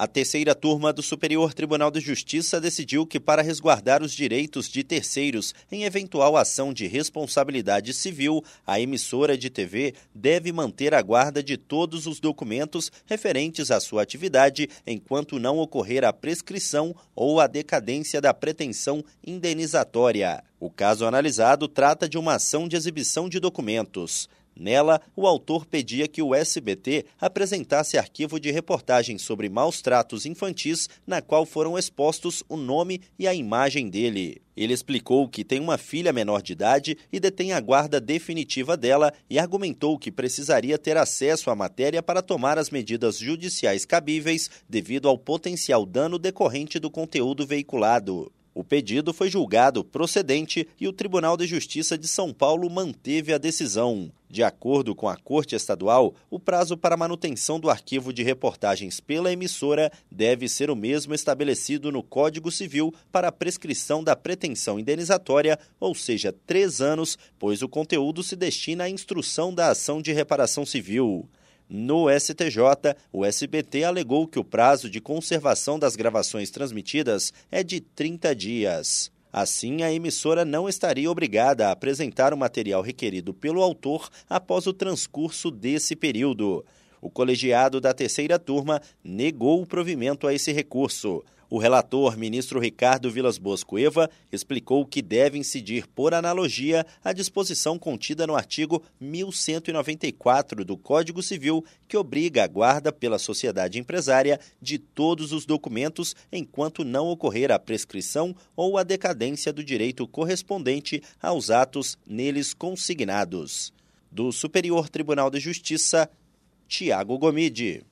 A terceira turma do Superior Tribunal de Justiça decidiu que, para resguardar os direitos de terceiros em eventual ação de responsabilidade civil, a emissora de TV deve manter a guarda de todos os documentos referentes à sua atividade enquanto não ocorrer a prescrição ou a decadência da pretensão indenizatória. O caso analisado trata de uma ação de exibição de documentos. Nela, o autor pedia que o SBT apresentasse arquivo de reportagem sobre maus tratos infantis, na qual foram expostos o nome e a imagem dele. Ele explicou que tem uma filha menor de idade e detém a guarda definitiva dela e argumentou que precisaria ter acesso à matéria para tomar as medidas judiciais cabíveis devido ao potencial dano decorrente do conteúdo veiculado. O pedido foi julgado procedente e o Tribunal de Justiça de São Paulo manteve a decisão. De acordo com a Corte Estadual, o prazo para manutenção do arquivo de reportagens pela emissora deve ser o mesmo estabelecido no Código Civil para a prescrição da pretensão indenizatória, ou seja, três anos, pois o conteúdo se destina à instrução da ação de reparação civil. No STJ, o SBT alegou que o prazo de conservação das gravações transmitidas é de 30 dias. Assim, a emissora não estaria obrigada a apresentar o material requerido pelo autor após o transcurso desse período. O colegiado da terceira turma negou o provimento a esse recurso. O relator, ministro Ricardo Vilas Boas Cueva, explicou que deve incidir por analogia a disposição contida no artigo 1194 do Código Civil, que obriga a guarda pela sociedade empresária de todos os documentos enquanto não ocorrer a prescrição ou a decadência do direito correspondente aos atos neles consignados. Do Superior Tribunal de Justiça, Tiago Gomide.